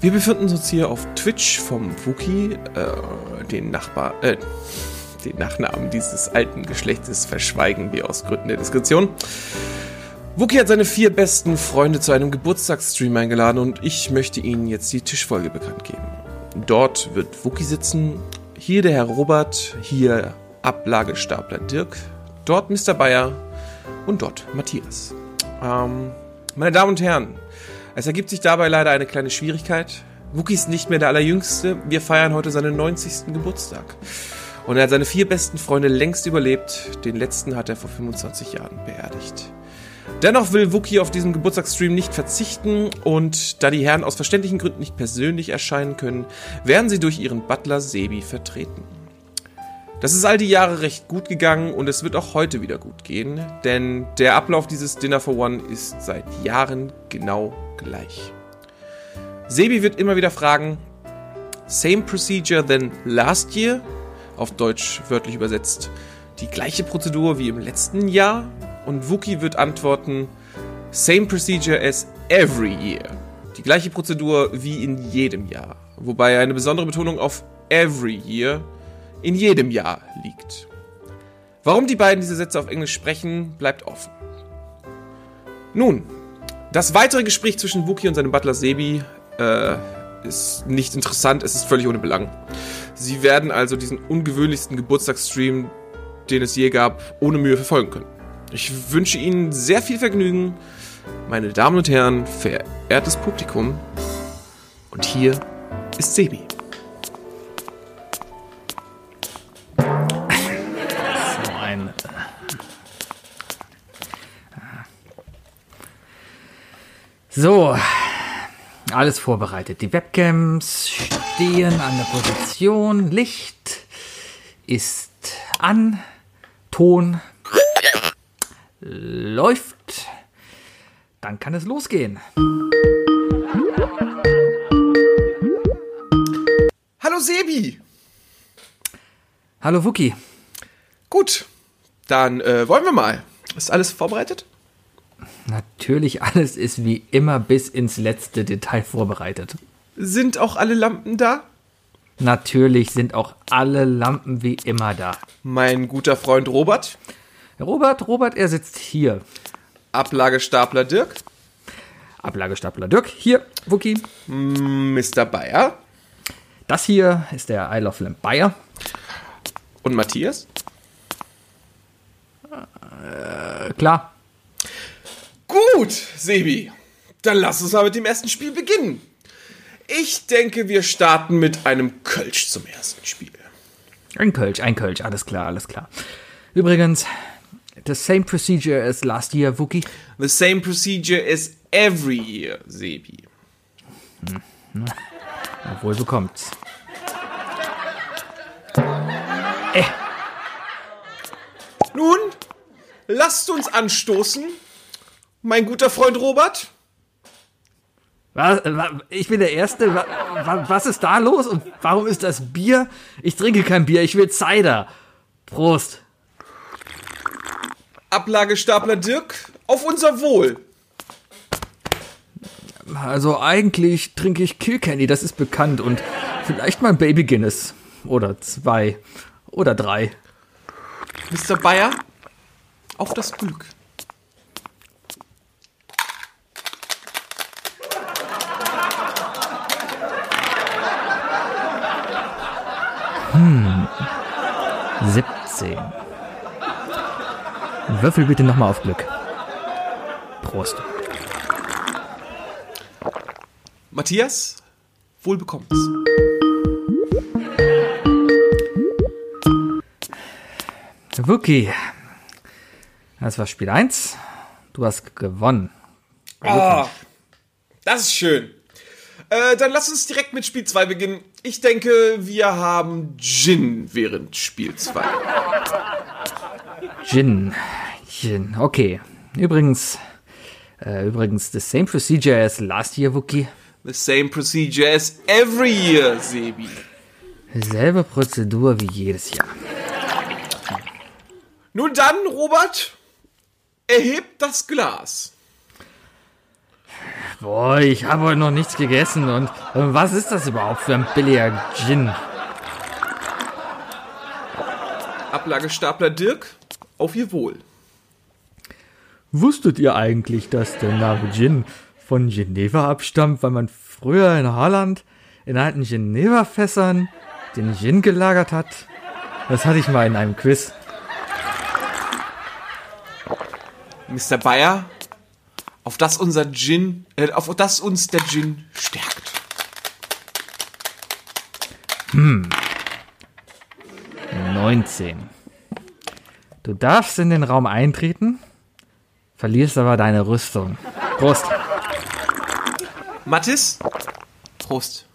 Wir befinden uns hier auf Twitch vom Wookie, äh, den Nachbar, äh, den Nachnamen dieses alten Geschlechtes verschweigen wir aus Gründen der Diskretion. Wookie hat seine vier besten Freunde zu einem Geburtstagsstream eingeladen und ich möchte Ihnen jetzt die Tischfolge bekannt geben. Dort wird Wookie sitzen, hier der Herr Robert, hier Ablagestapler Dirk, dort Mr. Bayer und dort Matthias. Ähm, meine Damen und Herren, es ergibt sich dabei leider eine kleine Schwierigkeit. Wookie ist nicht mehr der Allerjüngste. Wir feiern heute seinen 90. Geburtstag. Und er hat seine vier besten Freunde längst überlebt. Den letzten hat er vor 25 Jahren beerdigt. Dennoch will Wookie auf diesem Geburtstagsstream nicht verzichten und da die Herren aus verständlichen Gründen nicht persönlich erscheinen können, werden sie durch ihren Butler Sebi vertreten. Das ist all die Jahre recht gut gegangen und es wird auch heute wieder gut gehen, denn der Ablauf dieses Dinner for One ist seit Jahren genau gleich. Sebi wird immer wieder fragen, same procedure than last year? Auf Deutsch wörtlich übersetzt, die gleiche Prozedur wie im letzten Jahr? Und Wookie wird antworten, same procedure as every year. Die gleiche Prozedur wie in jedem Jahr. Wobei eine besondere Betonung auf every year in jedem Jahr liegt. Warum die beiden diese Sätze auf Englisch sprechen, bleibt offen. Nun, das weitere Gespräch zwischen Wookie und seinem Butler Sebi äh, ist nicht interessant, es ist völlig ohne Belang. Sie werden also diesen ungewöhnlichsten Geburtstagsstream, den es je gab, ohne Mühe verfolgen können. Ich wünsche Ihnen sehr viel Vergnügen, meine Damen und Herren, verehrtes Publikum. Und hier ist Sebi. So, alles vorbereitet. Die Webcams stehen an der Position. Licht ist an. Ton läuft. Dann kann es losgehen. Hallo Sebi. Hallo Wookie. Gut, dann äh, wollen wir mal. Ist alles vorbereitet? Natürlich, alles ist wie immer bis ins letzte Detail vorbereitet. Sind auch alle Lampen da? Natürlich sind auch alle Lampen wie immer da. Mein guter Freund Robert? Robert, Robert, er sitzt hier. Ablagestapler Dirk? Ablagestapler Dirk, hier, Wookie. Mr. Bayer? Das hier ist der Isle of Lamp Bayer. Und Matthias? Äh, klar. Gut, Sebi. Dann lass uns mal mit dem ersten Spiel beginnen. Ich denke, wir starten mit einem Kölsch zum ersten Spiel. Ein Kölsch, ein Kölsch, alles klar, alles klar. Übrigens, the same procedure as last year, Wookie. The same procedure as every year, Sebi. Hm. Wohl bekommt's. Äh. Nun, lasst uns anstoßen mein guter Freund Robert? Was, ich bin der Erste. Was ist da los? Und warum ist das Bier? Ich trinke kein Bier, ich will Cider. Prost. Ablagestapler Dirk, auf unser Wohl. Also eigentlich trinke ich Kilkenny, das ist bekannt. Und vielleicht mal Baby Guinness. Oder zwei. Oder drei. Mr. Bayer, auf das Glück. Hm. 17. Würfel bitte nochmal auf Glück. Prost. Matthias, wohl bekommt's. Wookie. Das war Spiel 1. Du hast gewonnen. Ah, das ist schön. Äh, dann lass uns direkt mit Spiel 2 beginnen. Ich denke, wir haben Gin während Spiel 2. Gin. Gin, okay. Übrigens, äh, übrigens, the same procedure as last year, Wookie. The same procedure as every year, Sebi. Selbe Prozedur wie jedes Jahr. Nun dann, Robert, erhebt das Glas. Boah, ich habe heute noch nichts gegessen. Und äh, was ist das überhaupt für ein billiger Gin? Ablagestapler Dirk, auf ihr Wohl. Wusstet ihr eigentlich, dass der Name Gin von Geneva abstammt, weil man früher in Holland in alten Geneva-Fässern den Gin gelagert hat? Das hatte ich mal in einem Quiz. Mr. Bayer, auf das unser Gin, äh, auf das uns der Gin stärkt. 19. Du darfst in den Raum eintreten, verlierst aber deine Rüstung. Prost. Mathis, Prost.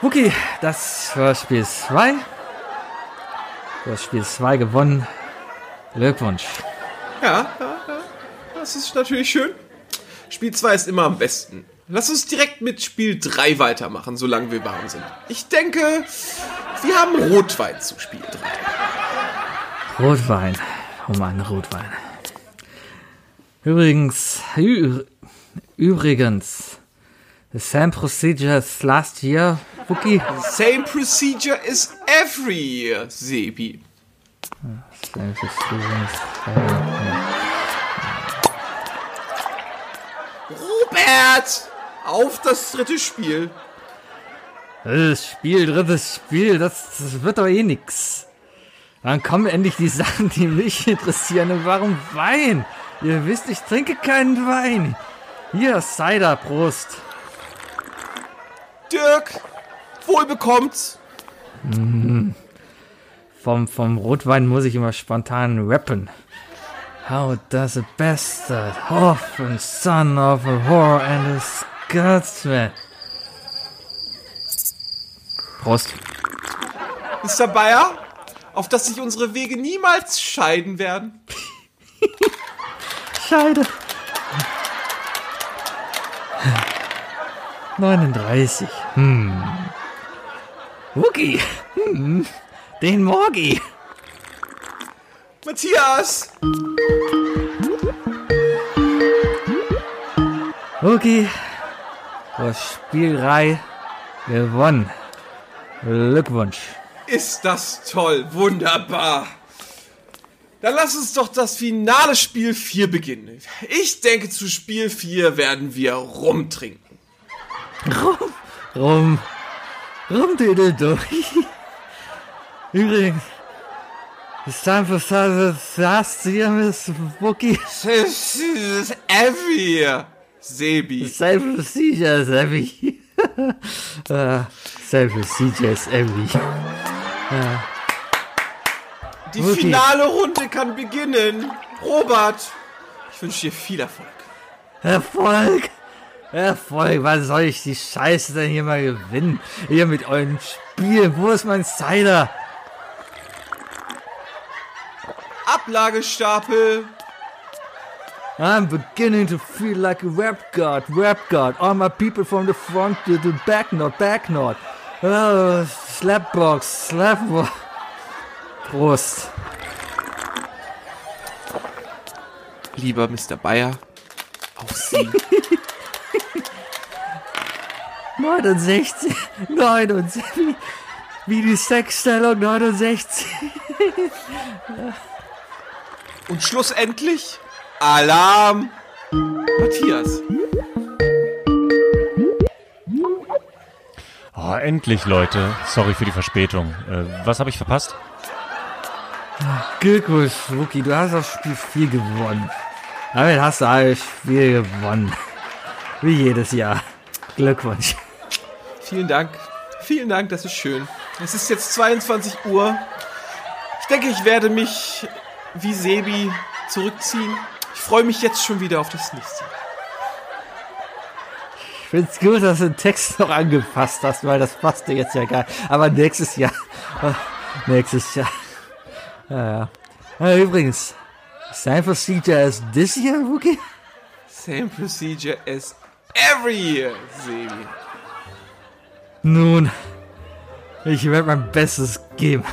Okay, das war Spiel 2. Du hast Spiel 2 gewonnen. Glückwunsch. Ja, ja, ja, das ist natürlich schön. Spiel 2 ist immer am besten. Lass uns direkt mit Spiel 3 weitermachen, solange wir warm sind. Ich denke, wir haben Rotwein zu Spiel 3. Rotwein. Oh Mann, Rotwein. Übrigens, übrigens, the same procedure as last year, Wookie. Same procedure is every year, Sebi. Robert! Auf das dritte Spiel. Das Spiel, drittes Spiel, das, das wird doch eh nix. Dann kommen endlich die Sachen, die mich interessieren. Und warum Wein? Ihr wisst, ich trinke keinen Wein. Hier, Cider, Prost. Dirk, wohl bekommt's. Vom, vom Rotwein muss ich immer spontan rappen. How does a bastard, orphan, son of a whore and a Scotsman. Prost. Mr. Bayer, auf dass sich unsere Wege niemals scheiden werden. Scheide. 39. Hm. Wookie. Hm. Den Morgi. Matthias! Wookie. Das Spiel 3 gewonnen. Glückwunsch. Ist das toll, wunderbar. Dann lass uns doch das finale Spiel 4 beginnen. Ich denke, zu Spiel 4 werden wir rumtrinken. Rum. Rum. Rumdödel durch. Übrigens. It's time for the last year, Miss Wookie. Year, Sebi. Same procedure as every. uh, same procedure as every. Die Wookie. finale Runde kann beginnen. Robert, ich wünsche dir viel Erfolg. Erfolg! Erfolg! Was soll ich die Scheiße denn hier mal gewinnen? Hier mit euren Spielen. Wo ist mein Cider? Ablagestapel. I'm beginning to feel like a rap god, rap god. All my people from the front to the back not, back not. Oh, slapbox, slapbox. Prost. Lieber Mr. Bayer, auf Sie. 69, 69. Wie die Sexstellung 69. Und schlussendlich Alarm. Matthias. Oh, endlich, Leute. Sorry für die Verspätung. Äh, was habe ich verpasst? Glückwunsch, Wookie, du hast das Spiel 4 gewonnen. Damit hast du alles Spiel gewonnen. Wie jedes Jahr. Glückwunsch. Vielen Dank. Vielen Dank, das ist schön. Es ist jetzt 22 Uhr. Ich denke, ich werde mich wie Sebi zurückziehen. Ich freue mich jetzt schon wieder auf das nächste. Ich find's gut, dass du den Text noch angepasst hast, weil das passte jetzt ja gar Aber nächstes Jahr. Nächstes Jahr. Ja, ja. Übrigens, same procedure as this year, Wookie? Same procedure as every year, Sebi. Nun, ich werde mein Bestes geben.